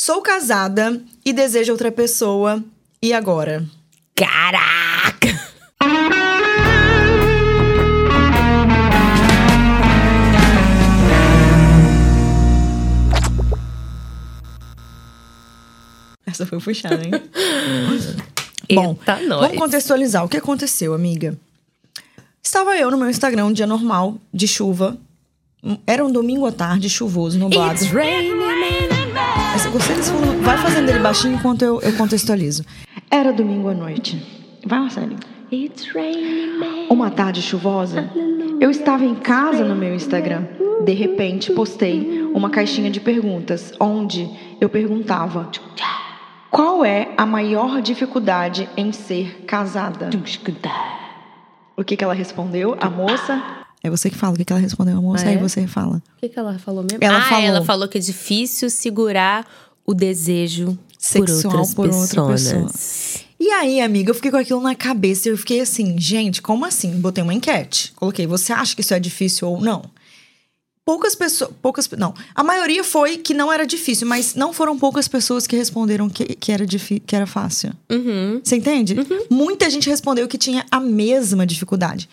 Sou casada e desejo outra pessoa. E agora? Caraca! Essa foi puxada, hein? Bom, Eita, nós. vamos contextualizar. O que aconteceu, amiga? Estava eu no meu Instagram um dia normal, de chuva. Era um domingo à tarde, chuvoso, nublado. It's raining Volume. Vai fazendo ele baixinho enquanto eu, eu contextualizo. Era domingo à noite. Vai, Marcelo. It's raining Uma tarde chuvosa, eu estava em casa no meu Instagram. De repente, postei uma caixinha de perguntas, onde eu perguntava: Qual é a maior dificuldade em ser casada? O que, que ela respondeu? A moça. É você que fala o que, que ela respondeu, a moça, Ah, aí é? você fala. O que, que ela falou mesmo? Ela ah, falou. ela falou que é difícil segurar o desejo Sexual por outras por outra pessoas. E aí, amiga, eu fiquei com aquilo na cabeça e eu fiquei assim, gente, como assim? Botei uma enquete. Coloquei, você acha que isso é difícil ou não? Poucas pessoas. Poucas, não. A maioria foi que não era difícil, mas não foram poucas pessoas que responderam que, que, era, que era fácil. Uhum. Você entende? Muita gente respondeu que tinha a mesma dificuldade.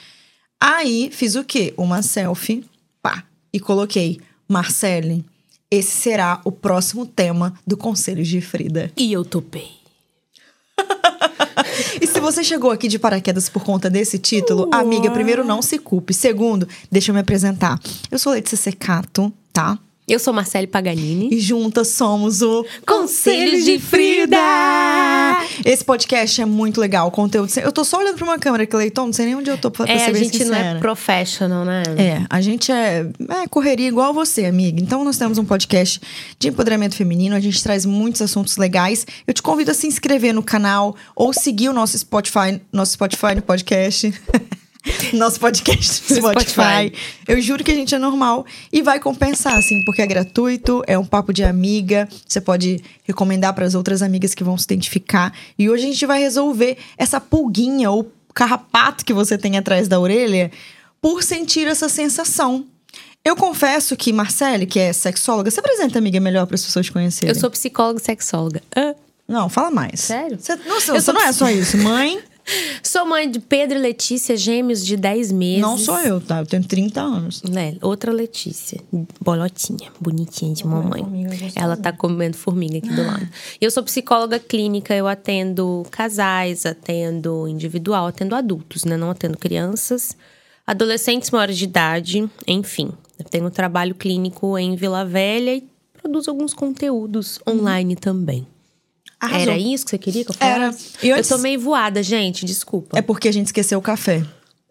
Aí fiz o quê? Uma selfie, pá, e coloquei, Marcele, esse será o próximo tema do Conselho de Frida. E eu topei. E se você chegou aqui de paraquedas por conta desse título, amiga, primeiro não se culpe. Segundo, deixa eu me apresentar. Eu sou Letícia Secato, tá? Eu sou Marcele Paganini. E juntas somos o Conselho de Frida! Esse podcast é muito legal, o conteúdo. Eu tô só olhando pra uma câmera que leitou, não sei nem onde eu tô pra, pra É, ser a gente não é sincera. professional, né? É, a gente é, é correria igual você, amiga. Então, nós temos um podcast de empoderamento feminino. A gente traz muitos assuntos legais. Eu te convido a se inscrever no canal ou seguir o nosso Spotify, nosso Spotify no podcast. nosso podcast no Spotify. Spotify. Eu juro que a gente é normal e vai compensar, assim, porque é gratuito, é um papo de amiga. Você pode recomendar para as outras amigas que vão se identificar. E hoje a gente vai resolver essa pulguinha ou carrapato que você tem atrás da orelha por sentir essa sensação. Eu confesso que Marcele, que é sexóloga, se apresenta, amiga, melhor para as pessoas te conhecerem. Eu sou psicóloga e sexóloga. Ah. Não, fala mais. Sério? Você, nossa, Eu você não é só isso. Mãe, Sou mãe de Pedro e Letícia, gêmeos de 10 meses. não sou eu, tá? Eu tenho 30 anos. Né? Outra Letícia, bolotinha, bonitinha de mamãe. formiga. Ela tá comendo formiga aqui do lado. Eu sou psicóloga clínica, eu atendo casais, atendo individual, atendo adultos, né? Não atendo crianças, adolescentes maiores de idade, enfim. Eu tenho um trabalho clínico em Vila Velha e produzo alguns conteúdos online também. Arrasou. Era isso que você queria que eu Era. falasse? E antes- Eu tô meio voada, gente, desculpa. É porque a gente esqueceu o café.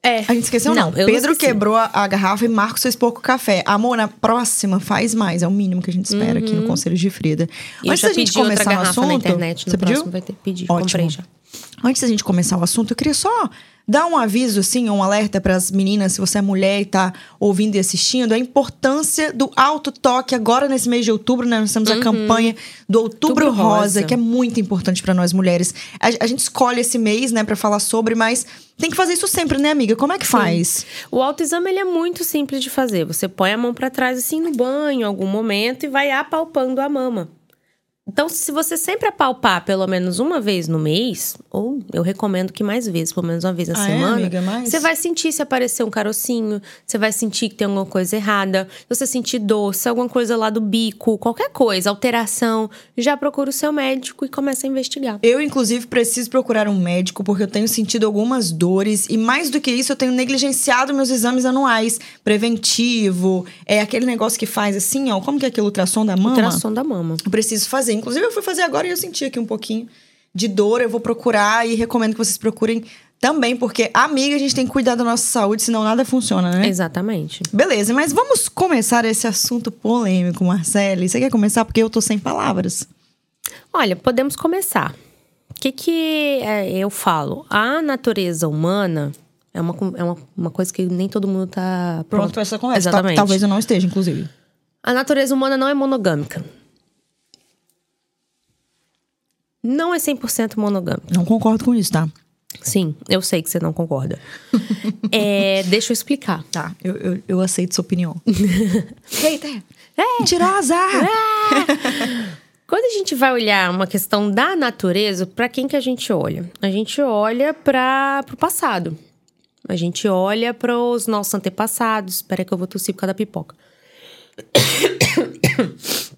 É. A gente esqueceu, não. Não, eu não Pedro esqueci. quebrou a, a garrafa e Marcos fez pouco café. Amor, na próxima, faz mais. É o mínimo que a gente espera aqui no Conselho de Frida. E Uhum. eu já da gente outra começar o assunto, na internet. No você próximo pediu? vai ter pedir. Ótimo. Comprei já. Antes da gente começar o assunto, eu queria só dar um aviso, assim, um alerta para as meninas, se você é mulher e tá ouvindo e assistindo, a importância do autotoque agora nesse mês de outubro, né? Nós temos a campanha do Outubro, Uhum. Outubro Rosa, Rosa. que é muito importante para nós mulheres. A, a gente escolhe esse mês, né, para falar sobre, mas tem que fazer isso sempre, né, amiga? Como é que faz? O autoexame ele é muito simples de fazer. Você põe a mão pra trás assim no banho, em algum momento, e vai apalpando a mama. Então, se você sempre apalpar pelo menos uma vez no mês, ou eu recomendo que mais vezes, pelo menos uma vez na Ah, é, semana, amiga? Mais? você vai sentir se aparecer um carocinho, você vai sentir que tem alguma coisa errada, se você sentir dor, se alguma coisa lá do bico, qualquer coisa, alteração, já procura o seu médico e começa a investigar. Eu, inclusive, preciso procurar um médico porque eu tenho sentido algumas dores e mais do que isso, eu tenho negligenciado meus exames anuais, preventivo, é aquele negócio que faz assim, ó, como que é aquele ultrassom da mama? Ultrassom da mama. Eu preciso fazer. Inclusive, eu fui fazer agora e eu senti aqui um pouquinho de dor. Eu vou procurar e recomendo que vocês procurem também, porque, amiga, a gente tem que cuidar da nossa saúde, senão nada funciona, né? Exatamente. Beleza, mas vamos começar esse assunto polêmico, Marcele. Você quer começar? Porque eu tô sem palavras. Olha, podemos começar. O que, que é, eu falo? A natureza humana é uma, é uma, uma coisa que nem todo mundo tá Pronto, pra essa conversa. Ta- Exatamente. Talvez eu não esteja, inclusive. A natureza humana não é monogâmica. Não é 100% monogâmica. Não concordo com isso, tá? Sim, eu sei que você não concorda. É, deixa eu explicar. Tá, eu, eu, eu aceito sua opinião. Hater! Mentirosa! Quando a gente vai olhar uma questão da natureza, para quem que a gente olha? A gente olha para o passado. A gente olha para os nossos antepassados. Espera que eu vou tossir por causa da pipoca.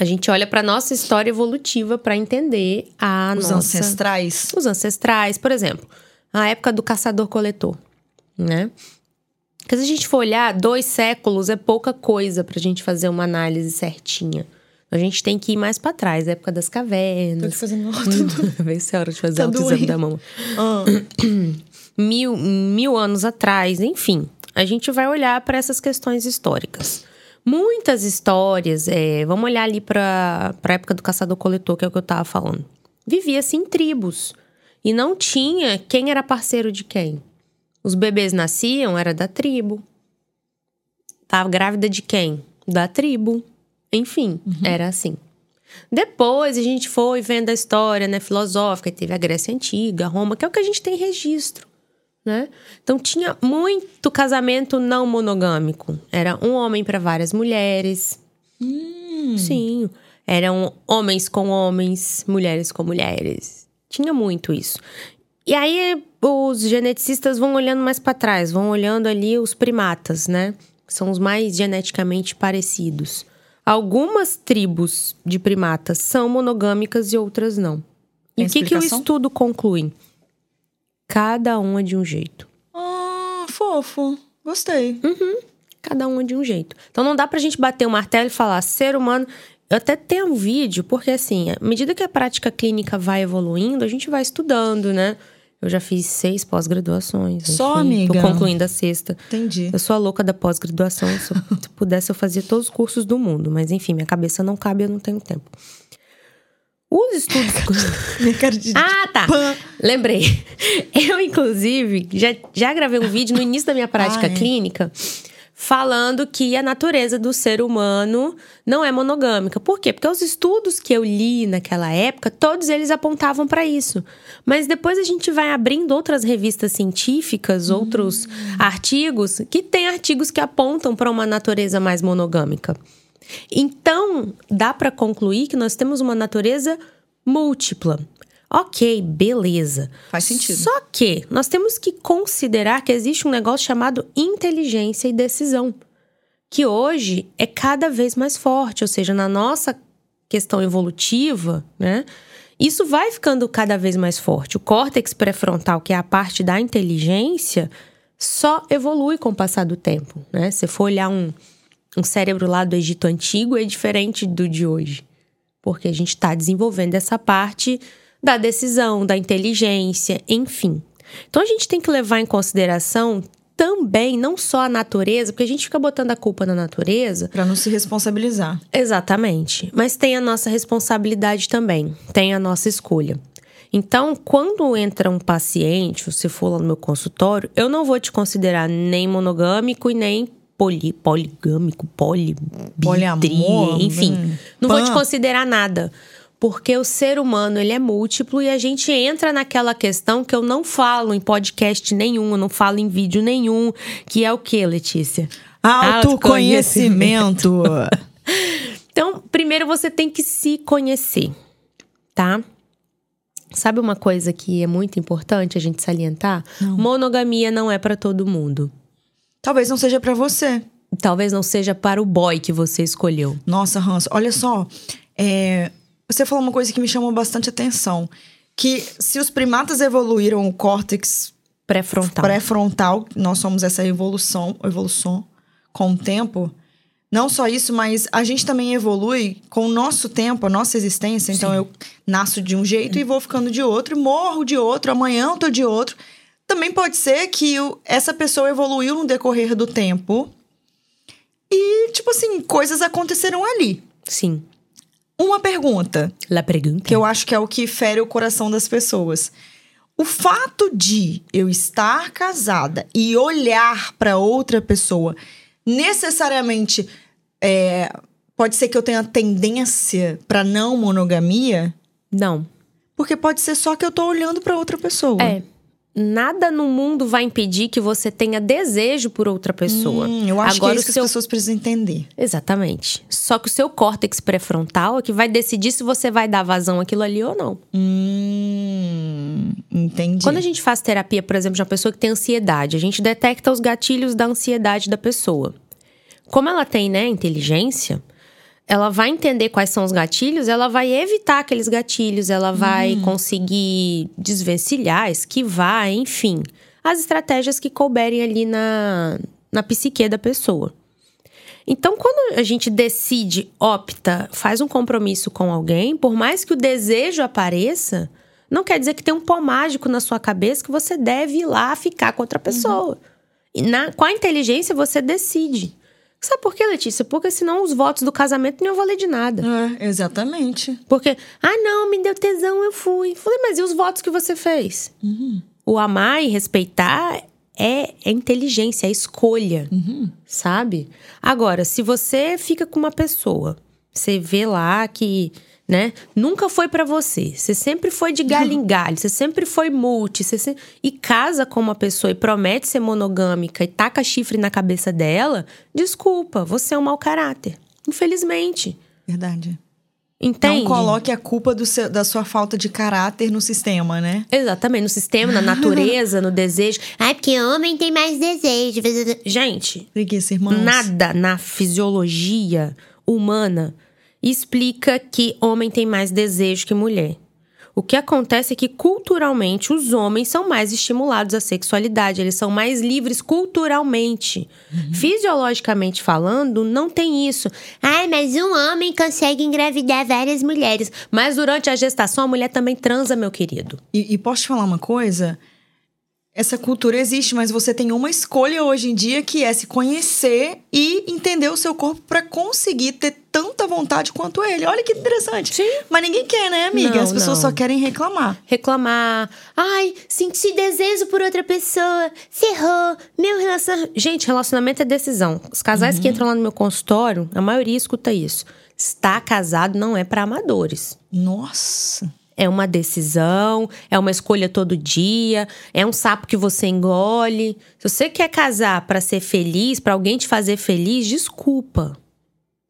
A gente olha para nossa história evolutiva para entender a Os nossa ancestrais. os ancestrais, por exemplo, a época do caçador-coletor, né? Porque se a gente for olhar, dois séculos é pouca coisa pra gente fazer uma análise certinha. A gente tem que ir mais pra trás, a época das cavernas. fazendo Vê se é hora de fazer Tá autoexame da mama. Ah, Mil, mil anos atrás, enfim. A gente vai olhar para essas questões históricas. Muitas histórias, é, vamos olhar ali para a época do caçador-coletor, que é o que eu tava falando. Vivia-se em tribos. E não tinha quem era parceiro de quem. Os bebês nasciam, era da tribo. Tava grávida de quem? Da tribo. Enfim, era assim. Depois a gente foi vendo a história né, filosófica, e teve a Grécia Antiga, Roma, que é o que a gente tem registro. Né? Então tinha muito casamento não monogâmico. Era um homem para várias mulheres. Sim. Eram homens com homens, mulheres com mulheres. Tinha muito isso. E aí os geneticistas vão olhando mais para trás, vão olhando ali os primatas, né? São os mais geneticamente parecidos. Algumas tribos de primatas são monogâmicas e outras não. E o que, que o estudo conclui? Cada um é de um jeito. ah, fofo. Gostei. Cada um é de um jeito. Então não dá pra gente bater o martelo e falar ser humano. Eu até tenho um vídeo, porque assim, à medida que a prática clínica vai evoluindo, a gente vai estudando, né? Eu já fiz seis pós-graduações. Só, enfim, amiga? Tô concluindo a sexta. Entendi. Eu sou a louca da pós-graduação. Se eu se pudesse, eu fazia todos os cursos do mundo. Mas enfim, minha cabeça não cabe, eu não tenho tempo. Os estudos. Minha Ah, tá. Pã. Lembrei. Eu, inclusive, já, já gravei um vídeo no início da minha prática Ah, é? clínica falando que a natureza do ser humano não é monogâmica. Por quê? Porque os estudos que eu li naquela época, todos eles apontavam para isso. Mas depois a gente vai abrindo outras revistas científicas, outros artigos, que tem artigos que apontam para uma natureza mais monogâmica. Então, dá para concluir que nós temos uma natureza múltipla. Ok, beleza. Faz sentido. Só que nós temos que considerar que existe um negócio chamado inteligência e decisão, que hoje é cada vez mais forte, ou seja, na nossa questão evolutiva, né? Isso vai ficando cada vez mais forte. O córtex pré-frontal, que é a parte da inteligência, só evolui com o passar do tempo, né? Se for olhar um, um cérebro lá do Egito Antigo, é diferente do de hoje. Porque a gente está desenvolvendo essa parte da decisão, da inteligência, enfim. Então a gente tem que levar em consideração também não só a natureza, porque a gente fica botando a culpa na natureza, Pra não se responsabilizar. Exatamente. Mas tem a nossa responsabilidade também, tem a nossa escolha. Então, quando entra um paciente, você for lá no meu consultório, eu não vou te considerar nem monogâmico e nem poli, poligâmico, poli, Poliamor, enfim. hum, Não vou te pan. considerar nada. Porque o ser humano, ele é múltiplo e a gente entra naquela questão que eu não falo em podcast nenhum, eu não falo em vídeo nenhum, que é o que, Letícia? Autoconhecimento. Então, primeiro você tem que se conhecer, tá? Sabe uma coisa que é muito importante a gente salientar? Monogamia não é pra todo mundo. Talvez não seja pra você. Talvez não seja para o boy que você escolheu. Nossa, Hans, olha só. é, você falou uma coisa que me chamou bastante atenção. Que se os primatas evoluíram o córtex Pré-frontal. pré-frontal, nós somos essa evolução, evolução com o tempo. Não só isso, mas a gente também evolui com o nosso tempo, a nossa existência. Então eu nasço de um jeito e vou ficando de outro, morro de outro, amanhã eu tô de outro. Também pode ser que o- essa pessoa evoluiu no decorrer do tempo. E, tipo assim, coisas aconteceram ali. Sim. Uma pergunta, La pergunta. que eu acho que é o que fere o coração das pessoas. O fato de eu estar casada e olhar para outra pessoa necessariamente é, pode ser que eu tenha tendência para não monogamia, Não. porque pode ser só que eu tô olhando para outra pessoa. É. nada no mundo vai impedir que você tenha desejo por outra pessoa. Hum, eu acho Agora, que é o isso que seu... as pessoas precisam entender. Exatamente. Só que o seu córtex pré-frontal é que vai decidir se você vai dar vazão àquilo ali ou não. Hum, entendi. Quando a gente faz terapia, por exemplo, de uma pessoa que tem ansiedade, a gente detecta os gatilhos da ansiedade da pessoa. Como ela tem, né, inteligência, ela vai entender quais são os gatilhos, ela vai evitar aqueles gatilhos, ela vai conseguir desvencilhar, esquivar, enfim, as estratégias que couberem ali na, na psique da pessoa. Então, quando a gente decide, opta, faz um compromisso com alguém, por mais que o desejo apareça, não quer dizer que tem um pó mágico na sua cabeça que você deve ir lá ficar com outra pessoa. E na, com a inteligência, você decide. Sabe por quê, Letícia? Porque senão os votos do casamento não iam valer de nada. É, exatamente. Porque, ah, não, me deu tesão, eu fui. Falei, mas e os votos que você fez? O amar e respeitar é, é inteligência, é escolha, sabe? Agora, se você fica com uma pessoa, você vê lá que, né, nunca foi pra você, você sempre foi de galho em galho, você sempre foi multi, você se- e casa com uma pessoa e promete ser monogâmica e taca chifre na cabeça dela, desculpa, você é um mau caráter. Infelizmente. Verdade. Entende? Não coloque a culpa do seu- da sua falta de caráter no sistema, né? Exatamente, no sistema, na natureza, no desejo. Ai, porque homem tem mais desejo. Gente, Preguiça, irmãos. nada na fisiologia humana explica que homem tem mais desejo que mulher. O que acontece é que culturalmente os homens são mais estimulados à sexualidade, eles são mais livres culturalmente. Fisiologicamente falando, não tem isso. Ai, mas um homem consegue engravidar várias mulheres. Mas durante a gestação, a mulher também transa, meu querido. E, e posso te falar uma coisa? Essa cultura existe, mas você tem uma escolha hoje em dia que é se conhecer e entender o seu corpo pra conseguir ter tanta vontade quanto ele. Olha que interessante. Sim. Mas ninguém quer, né, amiga? Não, As pessoas não. só querem reclamar. reclamar. Ai, senti desejo por outra pessoa. Ferrou. Meu relacionamento. Gente, relacionamento é decisão. Os casais que entram lá no meu consultório, a maioria escuta isso. Estar casado não é para amadores. Nossa. É uma decisão, é uma escolha todo dia, é um sapo que você engole. Se você quer casar para ser feliz, para alguém te fazer feliz, desculpa.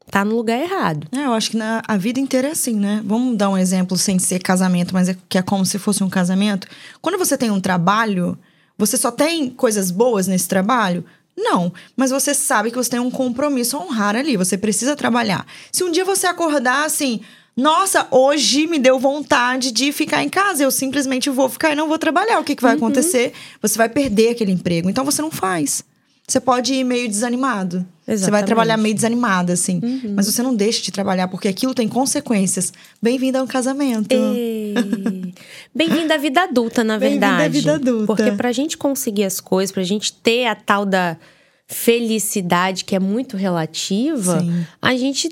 Tá no lugar errado. É, eu acho que na, a vida inteira é assim, né? Vamos dar um exemplo sem ser casamento, mas é, que é como se fosse um casamento. Quando você tem um trabalho, você só tem coisas boas nesse trabalho? Não, mas você sabe que você tem um compromisso a honrar ali, você precisa trabalhar. Se um dia você acordar assim, nossa, hoje me deu vontade de ficar em casa, eu simplesmente vou ficar e não vou trabalhar, o que, que vai acontecer? Você vai perder aquele emprego, então você não faz. Você pode ir meio desanimado. Você vai Exatamente. trabalhar meio desanimada, assim. Mas você não deixa de trabalhar, porque aquilo tem consequências. Bem-vindo a um casamento. Ei. Bem-vinda à vida adulta, na Bem-vinda à verdade. vida adulta. Porque pra gente conseguir as coisas, pra gente ter a tal da felicidade que é muito relativa, Sim. a gente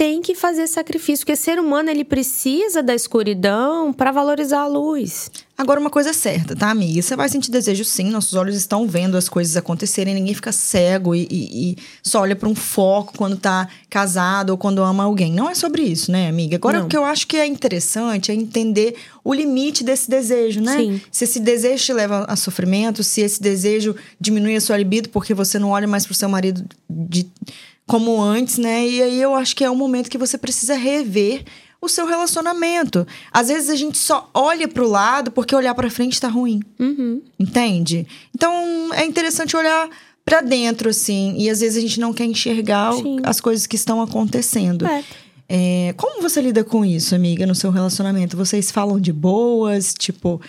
tem que fazer sacrifício, porque ser humano ele precisa da escuridão pra valorizar a luz. Agora, uma coisa é certa, tá, amiga? Você vai sentir desejo sim, nossos olhos estão vendo as coisas acontecerem, ninguém fica cego e, e- e só olha pra um foco quando tá casado ou quando ama alguém. Não é sobre isso, né, amiga? Agora, Não. o que eu acho que é interessante é entender o limite desse desejo, né? Sim. Se esse desejo te leva a sofrimento, se esse desejo diminui a sua libido porque você não olha mais pro seu marido de, como antes, né? E aí eu acho que é um momento que você precisa rever o seu relacionamento. Às vezes a gente só olha pro lado porque olhar pra frente tá ruim. Uhum. Entende? Então é interessante olhar pra dentro, assim. E às vezes a gente não quer enxergar o- Sim. as coisas que estão acontecendo. É. É, como você lida com isso, amiga, no seu relacionamento? Vocês falam de boas? Tipo,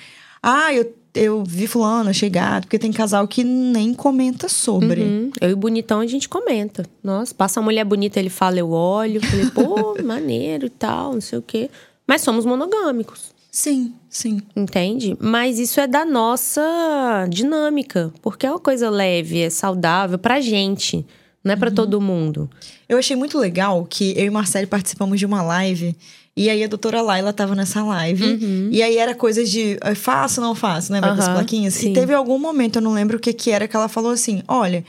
ah, eu, eu vi fulano chegar, porque tem casal que nem comenta sobre. Uhum. Eu e bonitão a gente comenta. Nossa, passa uma mulher bonita, ele fala, eu olho. Falei, pô, maneiro e tal, não sei o quê. Mas somos monogâmicos. Sim, sim. Entende? Mas isso é da nossa dinâmica, porque é uma coisa leve, é saudável pra gente, não é pra todo mundo. Eu achei muito legal que eu e Marcele participamos de uma live. E aí a doutora Laila tava nessa live. E aí era coisas de eh, faço ou não faço, né? Vai com as Aham, plaquinhas. sim. E teve algum momento, eu não lembro o que que era, que ela falou assim: olha,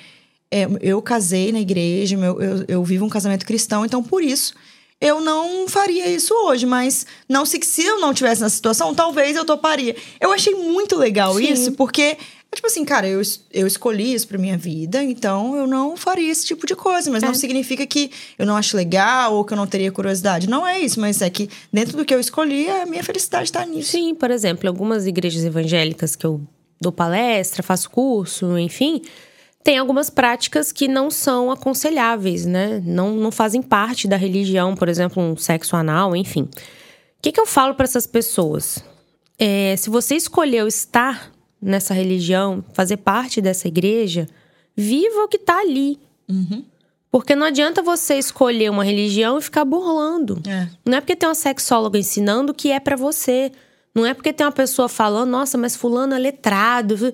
é, eu casei na igreja, meu- eu, eu vivo um casamento cristão, então por isso eu não faria isso hoje, mas não se, se eu não tivesse na situação, talvez eu toparia. Eu achei muito legal Sim. isso, porque é tipo assim, cara, eu, eu escolhi isso pra minha vida, então eu não faria esse tipo de coisa. Mas É. não significa que eu não acho legal ou que eu não teria curiosidade. Não é isso, mas é que dentro do que eu escolhi, a minha felicidade tá nisso. Sim, por exemplo, algumas igrejas evangélicas que eu dou palestra, faço curso, enfim, tem algumas práticas que não são aconselháveis, né? Não, não fazem parte da religião, por exemplo, um sexo anal, enfim. O que, que eu falo para essas pessoas? É, se você escolheu estar nessa religião, fazer parte dessa igreja, viva o que tá ali. Porque não adianta você escolher uma religião e ficar burlando. É. Não é porque tem uma sexóloga ensinando que é pra você. Não é porque tem uma pessoa falando, nossa, mas fulano é letrado.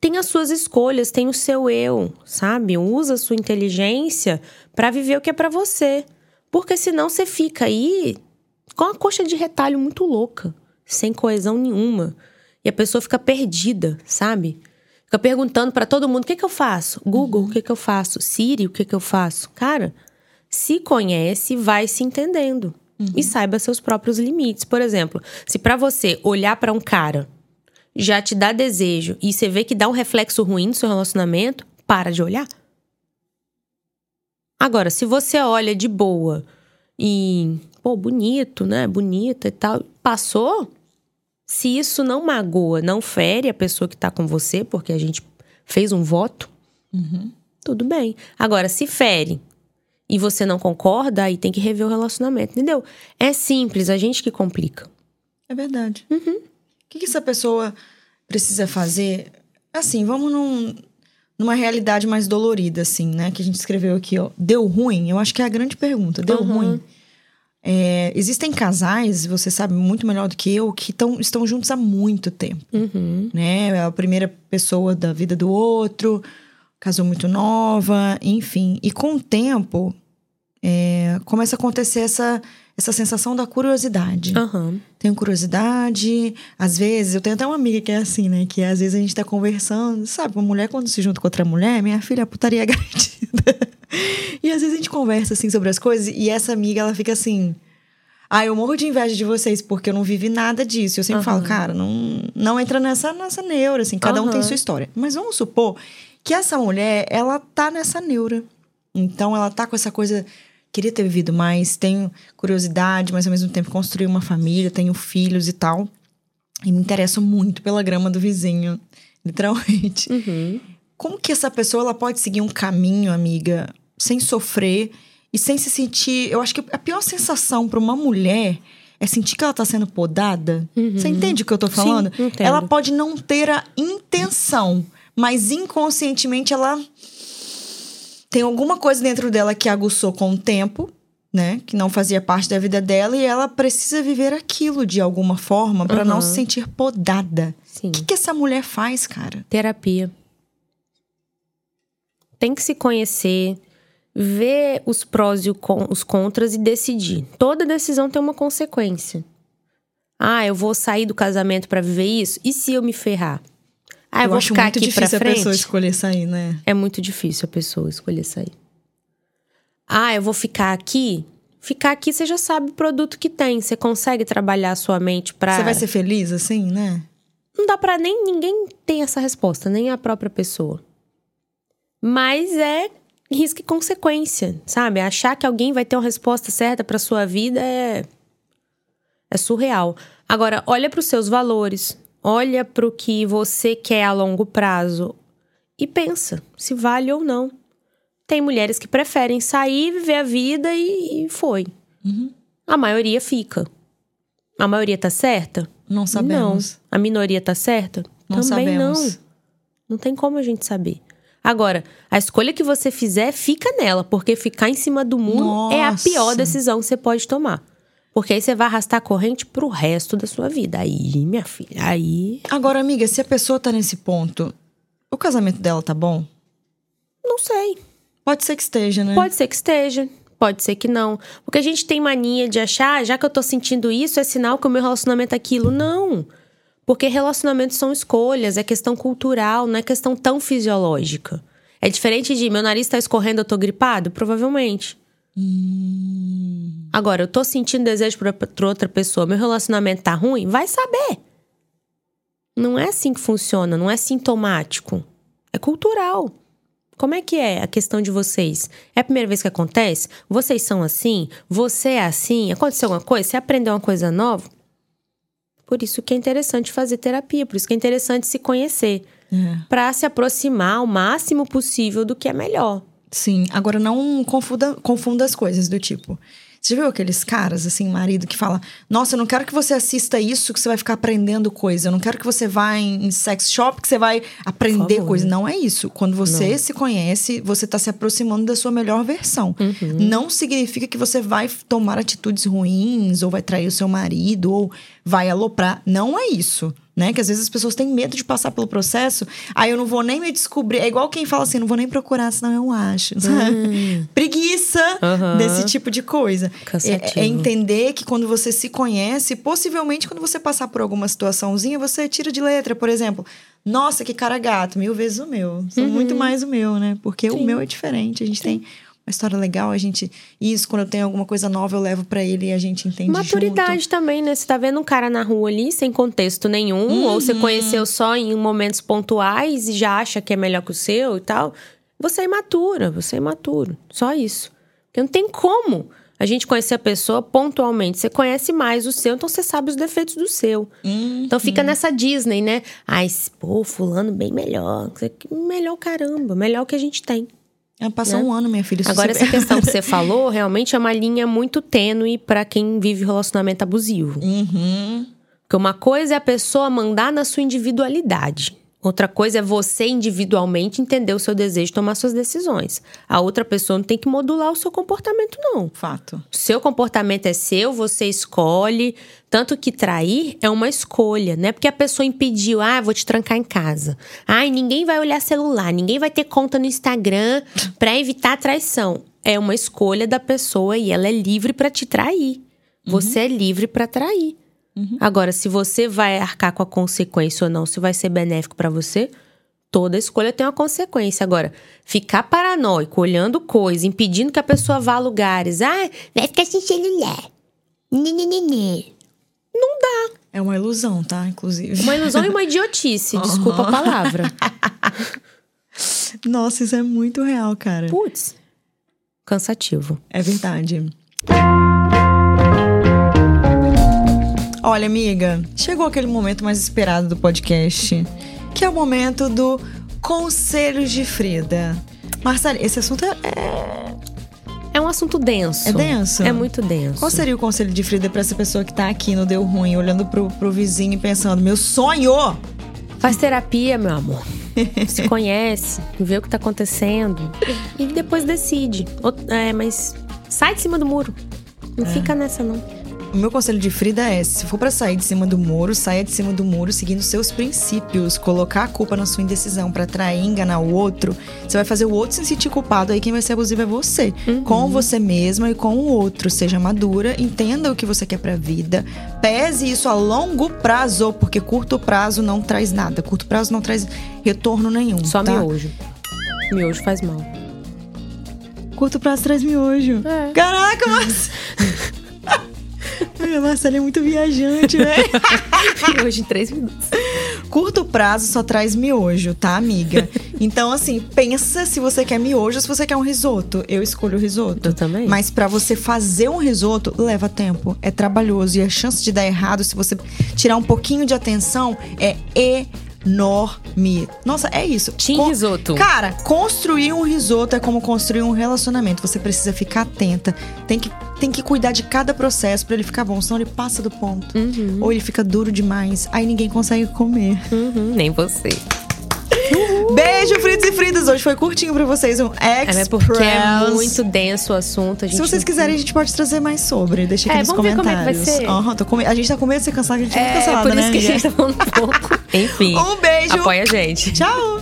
Tem as suas escolhas, tem o seu eu, sabe? Usa a sua inteligência pra viver o que é pra você. Porque senão você fica aí com uma coxa de retalho muito louca, sem coesão nenhuma. E a pessoa fica perdida, sabe? Fica perguntando pra todo mundo: o que, que eu faço? Google, o que, que eu faço? Siri, o que, que eu faço? Cara, se conhece, vai se entendendo. E saiba seus próprios limites. Por exemplo, se pra você olhar pra um cara já te dá desejo e você vê que dá um reflexo ruim no seu relacionamento, para de olhar. Agora, se você olha de boa e, pô, bonito, né? Bonita e tal, passou. Se isso não magoa, não fere a pessoa que tá com você, porque a gente fez um voto, tudo bem. Agora, se fere e você não concorda, aí tem que rever o relacionamento, entendeu? É simples, a gente que complica. É verdade. O que, que essa pessoa precisa fazer? Assim, vamos num- numa realidade mais dolorida, assim, né? Que a gente escreveu aqui, ó. Deu ruim? Eu acho que é a grande pergunta. Deu Uhum. ruim? É, existem casais, você sabe muito melhor do que eu, que tão, estão juntos há muito tempo, Uhum. né? É a primeira pessoa da vida do outro, casou muito nova, enfim. E com o tempo, é, começa a acontecer essa, essa sensação da curiosidade Aham. tenho curiosidade. Às vezes, eu tenho até uma amiga que é assim, né? Que às vezes a gente tá conversando, sabe? Uma mulher quando se junta com outra mulher, minha filha, a putaria é garantida. E às vezes a gente conversa, assim, sobre as coisas e essa amiga, ela fica assim... Ah, eu morro de inveja de vocês, porque eu não vivi nada disso. Eu sempre falo, cara, não, não entra nessa, nessa neura, assim. Cada um tem sua história. Mas vamos supor que essa mulher, ela tá nessa neura. Então, ela tá com essa coisa... Queria ter vivido mais, tenho curiosidade, mas ao mesmo tempo construir uma família, tenho filhos e tal. E me interesso muito pela grama do vizinho, literalmente. Uhum. Como que essa pessoa ela pode seguir um caminho, amiga, sem sofrer e sem se sentir. Eu acho que a pior sensação para uma mulher é sentir que ela tá sendo podada. Você entende o que eu tô falando? Uhum. entendo. ela pode não ter a intenção, mas inconscientemente ela tem alguma coisa dentro dela que aguçou com o tempo, né? Que não fazia parte da vida dela e ela precisa viver aquilo de alguma forma para não Uhum. se sentir podada. Sim. O que, que essa mulher faz, cara? Terapia. Tem que se conhecer, ver os prós e os contras e decidir. Toda decisão tem uma consequência. Ah, eu vou sair do casamento pra viver isso? E se eu me ferrar? Ah, eu, vou acho ficar muito aqui pra difícil a frente? pessoa escolher sair, né? É muito difícil a pessoa escolher sair. Ah, eu vou ficar aqui? Ficar aqui você já sabe o produto que tem. Você consegue trabalhar a sua mente pra. Você vai ser feliz assim, né? Não dá pra nem ninguém tem essa resposta, nem a própria pessoa. Mas é risco e consequência, sabe? Achar que alguém vai ter uma resposta certa pra sua vida é é surreal. Agora, olha pros seus valores, olha pro que você quer a longo prazo e pensa se vale ou não. Tem mulheres que preferem sair, viver a vida e, e foi. A maioria fica. A maioria tá certa? Não sabemos. Não. A minoria tá certa? Não Também sabemos. não. Não tem como a gente saber. Agora, a escolha que você fizer, fica nela, porque ficar em cima do muro é a Nossa. pior decisão que você pode tomar. Porque aí você vai arrastar a corrente pro resto da sua vida. Aí, minha filha, aí. Agora, amiga, se a pessoa tá nesse ponto, o casamento dela tá bom? Não sei. Pode ser que esteja, né? Pode ser que esteja, pode ser que não. Porque a gente tem mania de achar, "Ah, já que eu tô sentindo isso, é sinal que o meu relacionamento é aquilo. Não. Porque relacionamentos são escolhas, é questão cultural, não é questão tão fisiológica. É diferente de meu nariz tá escorrendo, eu tô gripado? Provavelmente. Hum. Agora, eu tô sentindo desejo por, outra pessoa, meu relacionamento tá ruim? Vai saber. Não é assim que funciona, não é sintomático. É cultural. Como é que é a questão de vocês? É a primeira vez que acontece? Vocês são assim? Você é assim? Aconteceu alguma coisa? Você aprendeu uma coisa nova? Por isso que é interessante fazer terapia, por isso que é interessante se conhecer. É. Pra se aproximar o máximo possível do que é melhor. Sim, agora não confunda, confunda as coisas do tipo. Você já viu aqueles caras, assim, marido, que fala: Nossa, eu não quero que você assista isso, que você vai ficar aprendendo coisa. Eu não quero que você vá em, em sex shop, que você vai aprender favor. coisa. Não é isso. Quando você Não. se conhece, você tá se aproximando da sua melhor versão. Não significa que você vai tomar atitudes ruins, ou vai trair o seu marido, ou vai aloprar. Não é isso. Né? Que às vezes as pessoas têm medo de passar pelo processo. Aí eu não vou nem me descobrir. É igual quem fala assim: não vou nem procurar, senão eu acho. sabe? Preguiça Aham. desse tipo de coisa. É, é entender que quando você se conhece, possivelmente quando você passar por alguma situaçãozinha, você tira de letra, por exemplo. Nossa, que cara gato, mil vezes o meu. São muito mais o meu, né? Porque o meu é diferente. A gente tem uma história legal, a gente. Isso, quando eu tenho alguma coisa nova, eu levo pra ele e a gente entende. Maturidade também, né? Você tá vendo um cara na rua ali sem contexto nenhum, ou você conheceu só em momentos pontuais e já acha que é melhor que o seu e tal. Você é imatura, você é imaturo. Só isso. Porque não tem como a gente conhecer a pessoa pontualmente. Você conhece mais o seu, então você sabe os defeitos do seu. Então fica nessa Disney, né? Ai, pô, fulano bem melhor. Melhor caramba, melhor que a gente tem. É, passa um ano, minha filha. Agora, essa questão que você falou, realmente é uma linha muito tênue pra quem vive relacionamento abusivo. Uhum. Porque uma coisa é a pessoa mandar na sua individualidade. Outra coisa é você individualmente entender o seu desejo e tomar suas decisões. A outra pessoa não tem que modular o seu comportamento, não. Fato. Seu comportamento é seu, você escolhe. Tanto que trair é uma escolha, não é porque a pessoa impediu, ah, vou te trancar em casa. Ai, ninguém vai olhar celular, ninguém vai ter conta no Instagram pra evitar a traição. É uma escolha da pessoa e ela é livre pra te trair. Você é livre pra trair. Agora, se você vai arcar com a consequência ou não, se vai ser benéfico pra você, toda escolha tem uma consequência. Agora, ficar paranoico, olhando coisa, impedindo que a pessoa vá a lugares, ah, vai ficar sem celular. Nhê. Não dá. É uma ilusão, tá? Inclusive. Uma ilusão e uma idiotice, desculpa a palavra. Nossa, isso é muito real, cara. Putz, cansativo. É verdade. Olha, amiga, chegou aquele momento mais esperado do podcast, que é o momento do Conselhos de Frida. Marcela, esse assunto é- é. É um assunto denso. É denso? É muito denso. Qual seria o conselho de Frida pra essa pessoa que tá aqui no Deu Ruim, olhando pro, pro vizinho e pensando: meu sonho! Faz terapia, meu amor. Se conhece, vê o que tá acontecendo e depois decide. É, mas sai de cima do muro. Não fica nessa, não. O meu conselho de Frida é: se for pra sair de cima do muro, saia de cima do muro seguindo seus princípios. Colocar a culpa na sua indecisão pra trair, enganar o outro, você vai fazer o outro se sentir culpado. Aí quem vai ser abusivo é você. Com você mesma e com o outro. Seja madura, entenda o que você quer pra vida. Pese isso a longo prazo, porque curto prazo não traz nada. Curto prazo não traz retorno nenhum. Só tá? miojo. Miojo faz mal. Curto prazo traz miojo. É. Caraca, mas. Ai, a Marcela é muito viajante, né? miojo em três minutos. Curto prazo só traz miojo, tá, amiga? Então, assim, pensa se você quer miojo ou se você quer um risoto. Eu escolho o risoto. Eu também. Mas pra você fazer um risoto, leva tempo. É trabalhoso. E a chance de dar errado, se você tirar um pouquinho de atenção, é enorme. Nossa, é isso. Team risoto. Cara, construir um risoto é como construir um relacionamento. Você precisa ficar atenta. Tem que, tem que cuidar de cada processo pra ele ficar bom. Senão ele passa do ponto. Ou ele fica duro demais. Aí ninguém consegue comer. Uhum, nem você. Beijo, Fritos e Fridas. Hoje foi curtinho pra vocês. Um É, Express. mas porque é muito denso o assunto. Se vocês não- quiserem, a gente pode trazer mais sobre. Deixa aqui É, nos vamos ver como é que vai comentários. ser. Aham, tô com A gente tá com medo de ser cancelado, a gente é muito É, cancelada, por isso né? que a gente tá falando pouco. Enfim. Um beijo. Apoia a gente. Tchau.